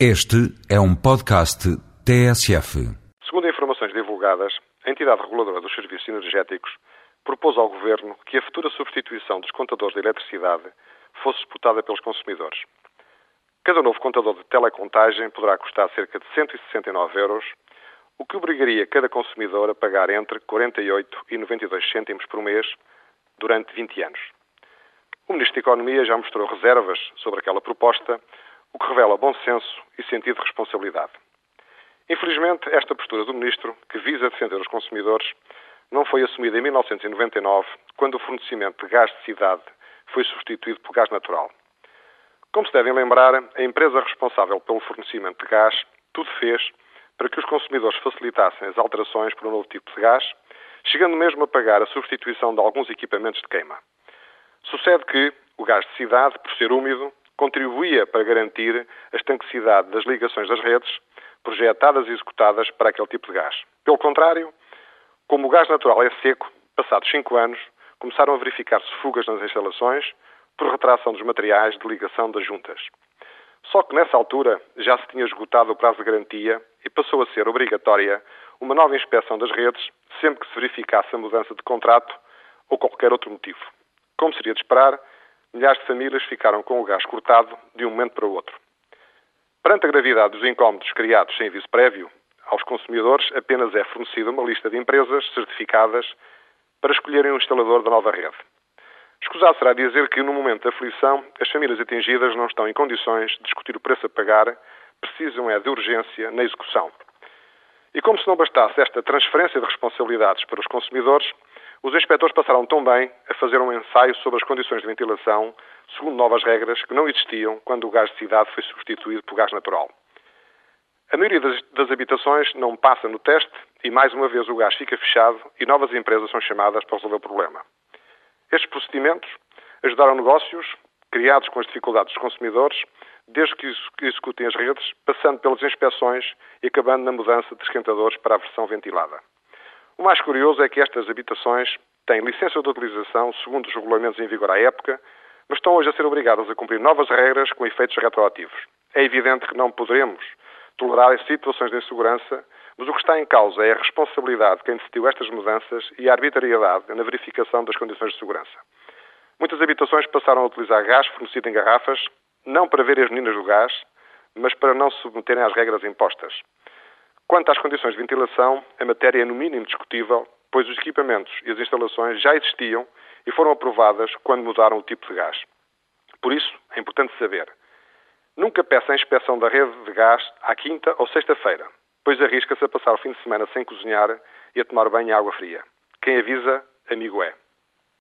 Este é um podcast TSF. Segundo informações divulgadas, a entidade reguladora dos serviços energéticos propôs ao Governo que a futura substituição dos contadores de eletricidade fosse disputada pelos consumidores. Cada novo contador de telecontagem poderá custar cerca de 169 euros, o que obrigaria cada consumidor a pagar entre 48 e 92 cêntimos por mês durante 20 anos. O Ministro da Economia já mostrou reservas sobre aquela proposta, o que revela bom senso e sentido de responsabilidade. Infelizmente, esta postura do Ministro, que visa defender os consumidores, não foi assumida em 1999, quando o fornecimento de gás de cidade foi substituído por gás natural. Como se devem lembrar, a empresa responsável pelo fornecimento de gás tudo fez para que os consumidores facilitassem as alterações para um novo tipo de gás, chegando mesmo a pagar a substituição de alguns equipamentos de queima. Sucede que o gás de cidade, por ser úmido, contribuía para garantir a estanquicidade das ligações das redes projetadas e executadas para aquele tipo de gás. Pelo contrário, como o gás natural é seco, passados cinco anos, começaram a verificar-se fugas nas instalações por retração dos materiais de ligação das juntas. Só que nessa altura já se tinha esgotado o prazo de garantia e passou a ser obrigatória uma nova inspeção das redes sempre que se verificasse a mudança de contrato ou qualquer outro motivo. Como seria de esperar, milhares de famílias ficaram com o gás cortado de um momento para o outro. Perante a gravidade dos incómodos criados sem aviso prévio, aos consumidores apenas é fornecida uma lista de empresas certificadas para escolherem o instalador da nova rede. Escusado será dizer que, no momento da aflição, as famílias atingidas não estão em condições de discutir o preço a pagar, precisam é de urgência na execução. E como se não bastasse esta transferência de responsabilidades para os consumidores, os inspectores passaram também a fazer um ensaio sobre as condições de ventilação, segundo novas regras que não existiam quando o gás de cidade foi substituído por gás natural. A maioria das, das, habitações não passa no teste e, mais uma vez, o gás fica fechado e novas empresas são chamadas para resolver o problema. Estes procedimentos ajudaram negócios criados com as dificuldades dos consumidores, desde que executem as redes, passando pelas inspeções e acabando na mudança de esquentadores para a versão ventilada. O mais curioso é que estas habitações têm licença de utilização segundo os regulamentos em vigor à época, mas estão hoje a ser obrigadas a cumprir novas regras com efeitos retroativos. É evidente que não poderemos tolerar situações de insegurança, mas o que está em causa é a responsabilidade de quem decidiu estas mudanças e a arbitrariedade na verificação das condições de segurança. Muitas habitações passaram a utilizar gás fornecido em garrafas, não para ver as meninas do gás, mas para não se submeterem às regras impostas. Quanto às condições de ventilação, a matéria é no mínimo discutível, pois os equipamentos e as instalações já existiam e foram aprovadas quando mudaram o tipo de gás. Por isso, é importante saber. Nunca peça a inspeção da rede de gás à quinta ou sexta-feira, pois arrisca-se a passar o fim de semana sem cozinhar e a tomar banho em água fria. Quem avisa, amigo é.